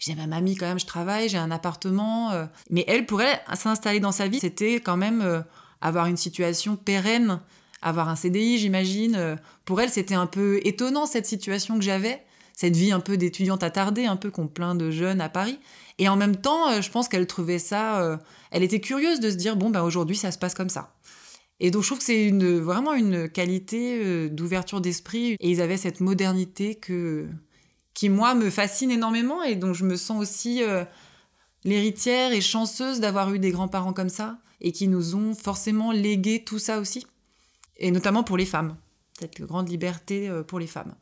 J'ai ma mamie, quand même, je travaille, j'ai un appartement. euh. Mais elle, pour elle, s'installer dans sa vie, c'était quand même euh, avoir une situation pérenne, avoir un CDI, j'imagine. Pour elle, c'était un peu étonnant cette situation que j'avais, cette vie un peu d'étudiante attardée, un peu qu'ont plein de jeunes à Paris. Et en même temps, je pense qu'elle trouvait ça. Elle était curieuse de se dire Bon, ben aujourd'hui, ça se passe comme ça. Et donc je trouve que c'est vraiment une qualité euh, d'ouverture d'esprit. Et ils avaient cette modernité que, qui, moi, me fascine énormément et dont je me sens aussi euh, l'héritière et chanceuse d'avoir eu des grands-parents comme ça et qui nous ont forcément légué tout ça aussi. Et notamment pour les femmes. Cette grande liberté euh, pour les femmes.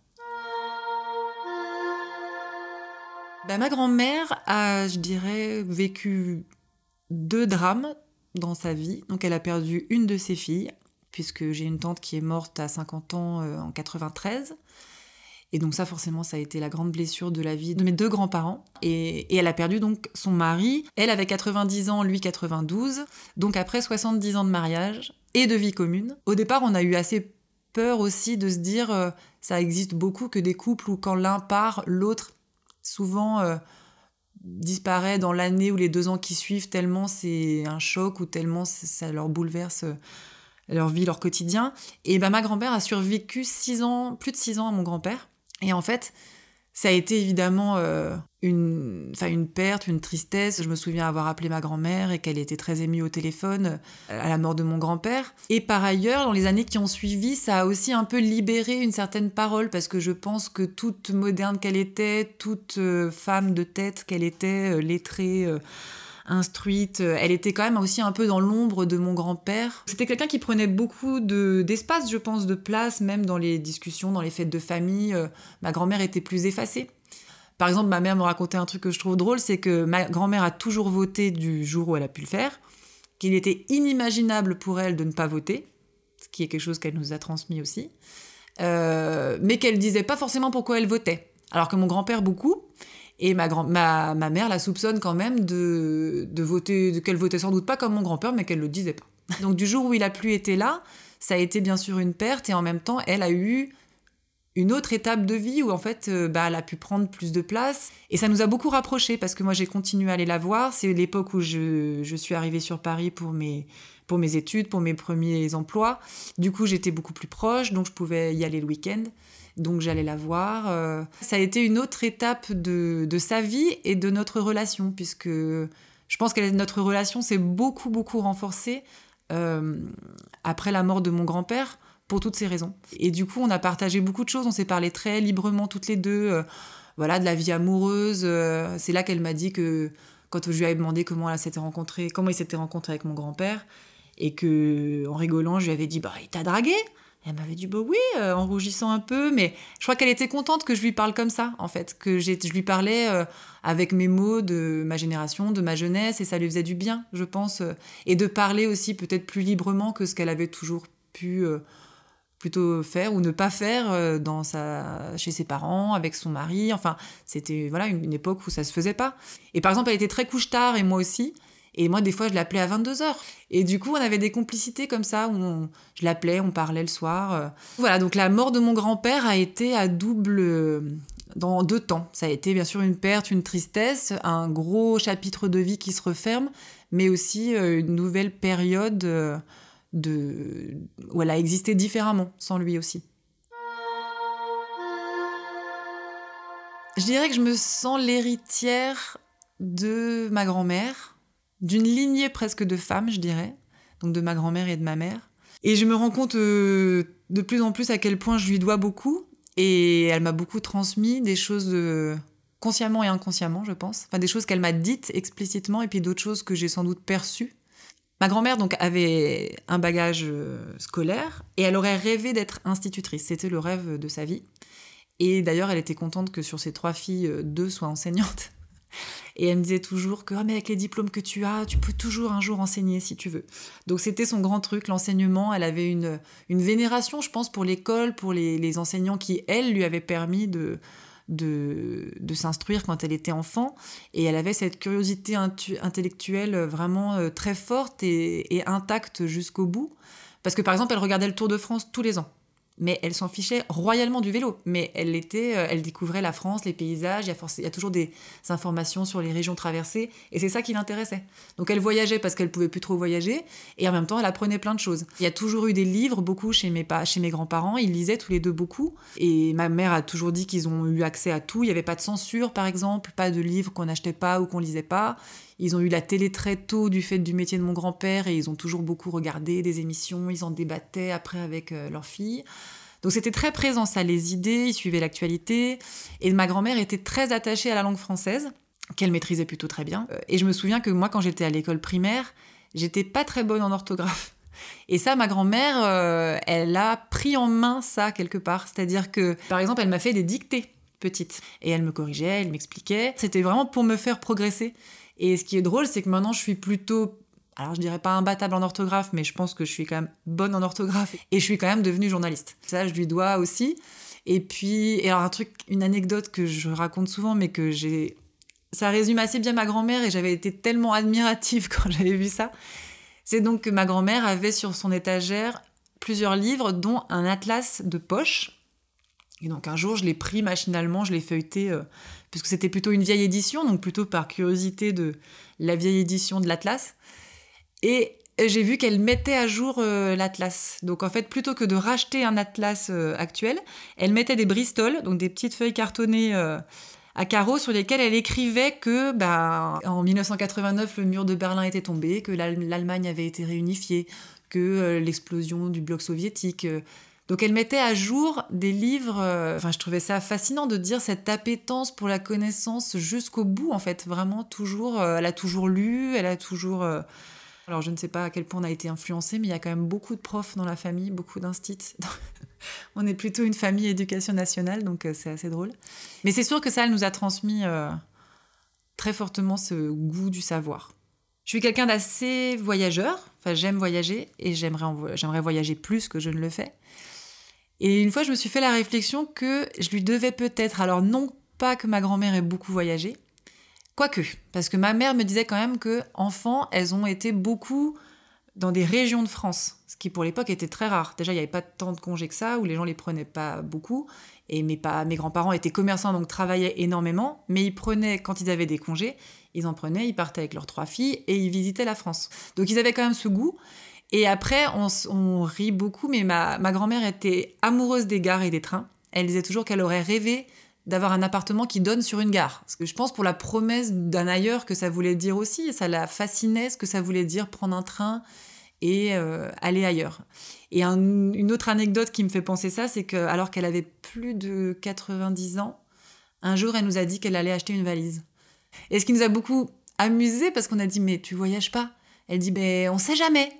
Ben, ma grand-mère a, je dirais, vécu deux drames dans sa vie. Donc elle a perdu une de ses filles, puisque j'ai une tante qui est morte à 50 ans euh, en 93. Et donc ça, forcément, ça a été la grande blessure de la vie de mes deux grands-parents. Et, elle a perdu donc son mari. Elle avait 90 ans, lui 92. Donc après 70 ans de mariage et de vie commune. Au départ, on a eu assez peur aussi de se dire, euh, ça existe beaucoup que des couples où quand l'un part, l'autre souvent euh, disparaît dans l'année ou les deux ans qui suivent tellement c'est un choc ou tellement ça leur bouleverse euh, leur vie, leur quotidien. Et ben, ma grand-mère a survécu six ans, plus de six ans à mon grand-père. Et en fait, ça a été évidemment euh, une, perte, une tristesse. Je me souviens avoir appelé ma grand-mère et qu'elle était très émue au téléphone euh, à la mort de mon grand-père. Et par ailleurs, dans les années qui ont suivi, ça a aussi un peu libéré une certaine parole parce que je pense que toute moderne qu'elle était, toute euh, femme de tête qu'elle était, lettrée, instruite. Elle était quand même aussi un peu dans l'ombre de mon grand-père. C'était quelqu'un qui prenait beaucoup d'espace, je pense, de place, même dans les discussions, dans les fêtes de famille. Euh, ma grand-mère était plus effacée. Par exemple, ma mère me racontait un truc que je trouve drôle, c'est que ma grand-mère a toujours voté du jour où elle a pu le faire, qu'il était inimaginable pour elle de ne pas voter, ce qui est quelque chose qu'elle nous a transmis aussi, euh, mais qu'elle disait pas forcément pourquoi elle votait. Alors que mon grand-père, beaucoup. Et ma, grand ma, ma mère la soupçonne quand même de, de voter, de qu'elle votait sans doute pas comme mon grand-père, mais qu'elle le disait pas. Donc du jour où il a plus été là, ça a été bien sûr une perte, et en même temps, elle a eu une autre étape de vie où en fait, euh, bah, elle a pu prendre plus de place. Et ça nous a beaucoup rapprochés parce que moi, j'ai continué à aller la voir. C'est l'époque où je, je, suis arrivée sur Paris pour mes, pour mes études, pour mes premiers emplois. Du coup, j'étais beaucoup plus proche, donc je pouvais y aller le week-end donc j'allais la voir. Euh. Ça a été une autre étape de, sa vie et de notre relation, puisque je pense que notre relation s'est beaucoup, beaucoup renforcée euh, après la mort de mon grand-père, pour toutes ces raisons. Et du coup, on a partagé beaucoup de choses, on s'est parlé très librement toutes les deux, euh, voilà, de la vie amoureuse. C'est là qu'elle m'a dit que quand je lui avais demandé comment elle s'était rencontrée, comment il s'était rencontré avec mon grand-père, et que en rigolant, je lui avais dit bah il t'a dragué elle m'avait dit bah oui, euh, en rougissant un peu, mais je crois qu'elle était contente que je lui parle comme ça, en fait, que je lui parlais euh, avec mes mots de ma génération, de ma jeunesse, et ça lui faisait du bien, je pense, euh, et de parler aussi peut-être plus librement que ce qu'elle avait toujours pu plutôt faire ou ne pas faire dans sa, chez ses parents, avec son mari. Enfin, c'était voilà une, époque où ça se faisait pas. Et par exemple, elle était très couche tard et moi aussi. Et moi, des fois, je l'appelais à 22h. Et du coup, on avait des complicités comme ça, où je l'appelais, on parlait le soir. Euh. Voilà, donc la mort de mon grand-père a été à double... Euh, dans deux temps. Ça a été bien sûr une perte, une tristesse, un gros chapitre de vie qui se referme, mais aussi euh, une nouvelle période de... où elle a existé différemment, sans lui aussi. Je dirais que je me sens l'héritière de ma grand-mère, d'une lignée presque de femmes, je dirais, donc de ma grand-mère et de ma mère. Et je me rends compte euh, de plus en plus à quel point je lui dois beaucoup. Et elle m'a beaucoup transmis des choses consciemment et inconsciemment, je pense. Enfin, des choses qu'elle m'a dites explicitement et puis d'autres choses que j'ai sans doute perçues. Ma grand-mère donc avait un bagage euh, scolaire et elle aurait rêvé d'être institutrice. C'était le rêve de sa vie. Et d'ailleurs, elle était contente que sur ses trois filles, euh, deux soient enseignantes. Et elle me disait toujours que ah, mais avec les diplômes que tu as, tu peux toujours un jour enseigner si tu veux. Donc c'était son grand truc, l'enseignement. Elle avait une, une vénération, je pense, pour l'école, pour les, les, enseignants qui, elle, lui avaient permis de, de, de s'instruire quand elle était enfant. Et elle avait cette curiosité intellectuelle vraiment euh, très forte et, et intacte jusqu'au bout. Parce que par exemple, elle regardait le Tour de France tous les ans mais elle s'en fichait royalement du vélo. Mais elle était, euh, elle découvrait la France, les paysages. Il y, a il y a toujours des informations sur les régions traversées, et c'est ça qui l'intéressait. Donc elle voyageait parce qu'elle pouvait plus trop voyager, et en même temps elle apprenait plein de choses. Il y a toujours eu des livres, beaucoup chez mes chez mes grands-parents. Ils lisaient tous les deux beaucoup, et ma mère a toujours dit qu'ils ont eu accès à tout. Il n'y avait pas de censure, par exemple, pas de livres qu'on n'achetait pas ou qu'on lisait pas. Ils ont eu la télé très tôt du fait du métier de mon grand-père et ils ont toujours beaucoup regardé des émissions, ils en débattaient après avec euh, leurs filles. Donc c'était très présent ça, les idées, ils suivaient l'actualité. Et ma grand-mère était très attachée à la langue française, qu'elle maîtrisait plutôt très bien. Euh, et je me souviens que moi, quand j'étais à l'école primaire, j'étais pas très bonne en orthographe. Et ça, ma grand-mère, euh, elle a pris en main ça quelque part. C'est-à-dire que, par exemple, elle m'a fait des dictées petites. Et elle me corrigeait, elle m'expliquait. C'était vraiment pour me faire progresser. Et ce qui est drôle, c'est que maintenant, je suis plutôt alors je dirais pas imbattable en orthographe, mais je pense que je suis quand même bonne en orthographe et je suis quand même devenue journaliste. Ça, je lui dois aussi. Et puis, alors un truc, une anecdote que je raconte souvent, mais que j'ai. Ça résume assez bien ma grand-mère et j'avais été tellement admirative (laughs) quand j'avais vu ça. C'est donc que ma grand-mère avait sur son étagère plusieurs livres, dont un atlas de poche. Et donc un jour, je l'ai pris machinalement, je l'ai feuilleté, euh, puisque c'était plutôt une vieille édition, donc plutôt par curiosité de la vieille édition de l'atlas. Et j'ai vu qu'elle mettait à jour euh, l'atlas. Donc en fait, plutôt que de racheter un atlas euh, actuel, elle mettait des Bristol, donc des petites feuilles cartonnées à carreaux sur lesquelles elle écrivait que bah, en 1989, le mur de Berlin était tombé, que l'Allemagne avait été réunifiée, que l'explosion du bloc soviétique donc elle mettait à jour des livres, euh, enfin je trouvais ça fascinant de dire cette appétence pour la connaissance jusqu'au bout en fait, vraiment toujours, euh, elle a toujours lu, elle a toujours... Euh, alors je ne sais pas à quel point on a été influencé, mais il y a quand même beaucoup de profs dans la famille, beaucoup d'instits. (laughs) on est plutôt une famille éducation nationale, donc c'est assez drôle. Mais c'est sûr que ça, elle nous a transmis très fortement ce goût du savoir. Je suis quelqu'un d'assez voyageur, enfin j'aime voyager et j'aimerais voyager plus que je ne le fais. Et une fois, je me suis fait la réflexion que je lui devais peut-être, alors non pas que ma grand-mère ait beaucoup voyagé, quoique, parce que ma mère me disait quand même que enfant, elles ont été beaucoup dans des régions de France, ce qui pour l'époque était très rare. Déjà, il n'y avait pas tant de congés que ça, où les gens les prenaient pas beaucoup. Et mes, mes grands-parents étaient commerçants, donc travaillaient énormément, mais ils prenaient, quand ils avaient des congés, ils en prenaient, ils partaient avec leurs trois filles et ils visitaient la France. Donc ils avaient quand même ce goût. Et après, on, rit beaucoup, mais ma, grand-mère était amoureuse des gares et des trains. Elle disait toujours qu'elle aurait rêvé d'avoir un appartement qui donne sur une gare. Parce que je pense pour la promesse d'un ailleurs que ça voulait dire aussi, ça la fascinait ce que ça voulait dire prendre un train et euh, aller ailleurs. Et une autre anecdote qui me fait penser ça, c'est que alors qu'elle avait plus de 90 ans, un jour elle nous a dit qu'elle allait acheter une valise. Et ce qui nous a beaucoup amusé parce qu'on a dit mais tu voyages pas Elle dit ben on sait jamais.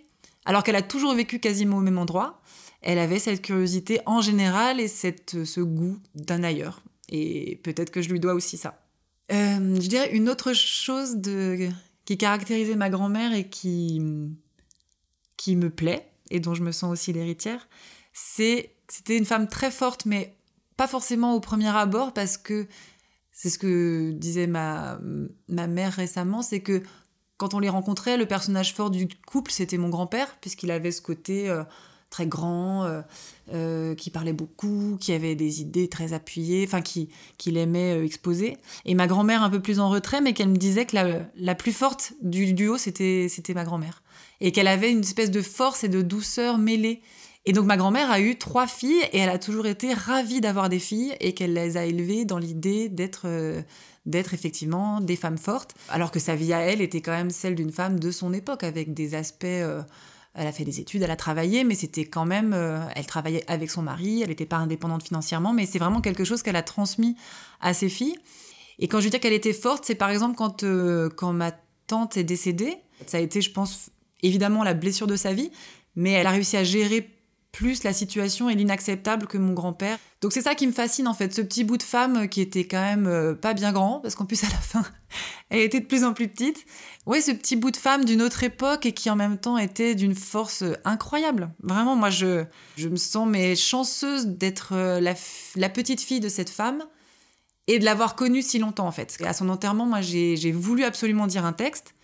Alors qu'elle a toujours vécu quasiment au même endroit, elle avait cette curiosité en général et cette, ce goût d'un ailleurs. Et peut-être que je lui dois aussi ça. Euh, je dirais une autre chose qui caractérisait ma grand-mère et qui, qui me plaît, et dont je me sens aussi l'héritière, c'est c'était une femme très forte, mais pas forcément au premier abord, parce que c'est ce que disait ma, ma mère récemment, c'est que quand on les rencontrait, le personnage fort du couple, c'était mon grand-père, puisqu'il avait ce côté euh, très grand, euh, euh, qui parlait beaucoup, qui avait des idées très appuyées, enfin, qu'il qui aimait exposer. Et ma grand-mère un peu plus en retrait, mais qu'elle me disait que la, la plus forte du duo, c'était ma grand-mère. Et qu'elle avait une espèce de force et de douceur mêlée. Et donc ma grand-mère a eu trois filles et elle a toujours été ravie d'avoir des filles et qu'elle les a élevées dans l'idée d'être d'être effectivement des femmes fortes, alors que sa vie à elle était quand même celle d'une femme de son époque, avec des aspects... Euh, elle a fait des études, elle a travaillé, mais c'était quand même... Euh, elle travaillait avec son mari, elle n'était pas indépendante financièrement, mais c'est vraiment quelque chose qu'elle a transmis à ses filles. Et quand je dis qu'elle était forte, c'est par exemple quand, euh, quand ma tante est décédée, ça a été, je pense, évidemment la blessure de sa vie, mais elle a réussi à gérer plus la situation est l'inacceptable que mon grand-père. Donc c'est ça qui me fascine en fait, ce petit bout de femme qui était quand même euh, pas bien grand, parce qu'en plus à la fin, (laughs) elle était de plus en plus petite. Ouais, ce petit bout de femme d'une autre époque et qui en même temps était d'une force incroyable. Vraiment, moi je, je me sens mais chanceuse d'être euh, la, la petite fille de cette femme et de l'avoir connue si longtemps en fait. à son enterrement, moi j'ai voulu absolument dire un texte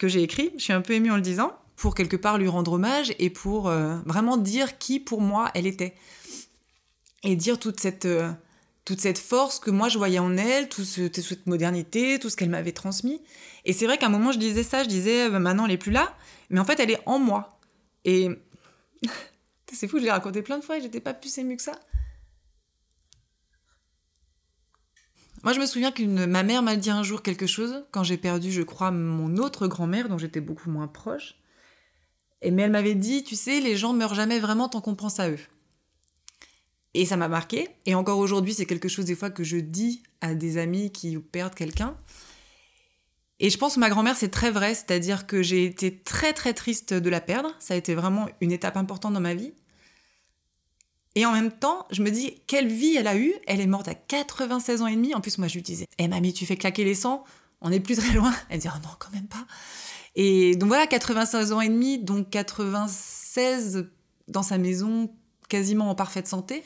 que j'ai écrit, je suis un peu émue en le disant pour quelque part lui rendre hommage et pour euh, vraiment dire qui pour moi elle était. Et dire toute cette, euh, toute cette force que moi je voyais en elle, toute cette modernité, tout ce qu'elle m'avait transmis. Et c'est vrai qu'à un moment je disais ça, je disais bah, maintenant elle est plus là, mais en fait elle est en moi. Et (laughs) c'est fou, je l'ai raconté plein de fois et j'étais pas plus émue que ça. Moi, je me souviens que ma mère m'a dit un jour quelque chose quand j'ai perdu, je crois, mon autre grand-mère, dont j'étais beaucoup moins proche. Et, mais elle m'avait dit, tu sais, les gens meurent jamais vraiment tant qu'on pense à eux. Et ça m'a marqué. Et encore aujourd'hui, c'est quelque chose des fois que je dis à des amis qui perdent quelqu'un. Et je pense que ma grand-mère, c'est très vrai. C'est-à-dire que j'ai été très très triste de la perdre. Ça a été vraiment une étape importante dans ma vie. Et en même temps, je me dis, quelle vie elle a eue Elle est morte à 96 ans et demi. En plus, moi, je lui disais, hé eh, mamie, tu fais claquer les sangs, on n'est plus très loin. Elle dit, oh non, quand même pas. Et donc voilà, 96 ans et demi, donc 96 dans sa maison, quasiment en parfaite santé.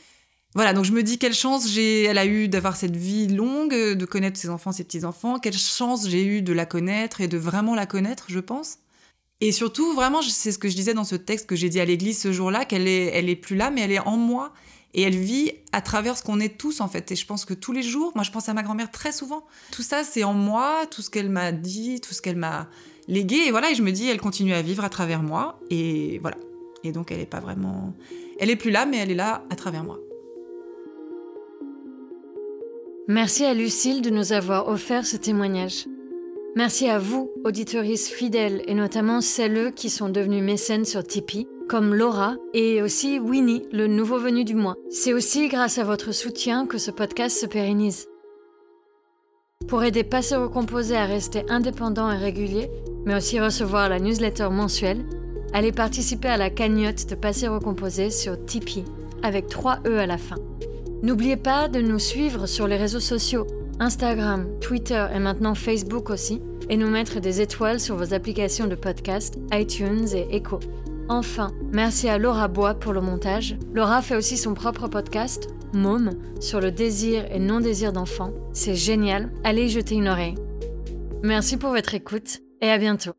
Voilà, donc je me dis quelle chance j'ai, elle a eu d'avoir cette vie longue, de connaître ses enfants, ses petits-enfants, quelle chance j'ai eu de la connaître et de vraiment la connaître, je pense. Et surtout, vraiment, c'est ce que je disais dans ce texte que j'ai dit à l'église ce jour-là, qu'elle est, elle est plus là, mais elle est en moi. Et elle vit à travers ce qu'on est tous, en fait. Et je pense que tous les jours, moi, je pense à ma grand-mère très souvent. Tout ça, c'est en moi, tout ce qu'elle m'a dit, tout ce qu'elle m'a légué. Et voilà, et je me dis, elle continue à vivre à travers moi. Et voilà. Et donc, elle n'est pas vraiment. Elle est plus là, mais elle est là à travers moi. Merci à Lucille de nous avoir offert ce témoignage. Merci à vous, auditoristes fidèles, et notamment celles qui sont devenues mécènes sur Tipeee, comme Laura et aussi Winnie, le nouveau venu du mois. C'est aussi grâce à votre soutien que ce podcast se pérennise. Pour aider Passer Recomposé à rester indépendant et régulier, mais aussi recevoir la newsletter mensuelle, allez participer à la cagnotte de Passer Recomposé sur Tipeee, avec 3 E à la fin. N'oubliez pas de nous suivre sur les réseaux sociaux, Instagram, Twitter et maintenant Facebook aussi, et nous mettre des étoiles sur vos applications de podcast, iTunes et Echo. Enfin, merci à Laura Bois pour le montage. Laura fait aussi son propre podcast, Môme, sur le désir et non-désir d'enfant. C'est génial, allez y jeter une oreille. Merci pour votre écoute et à bientôt.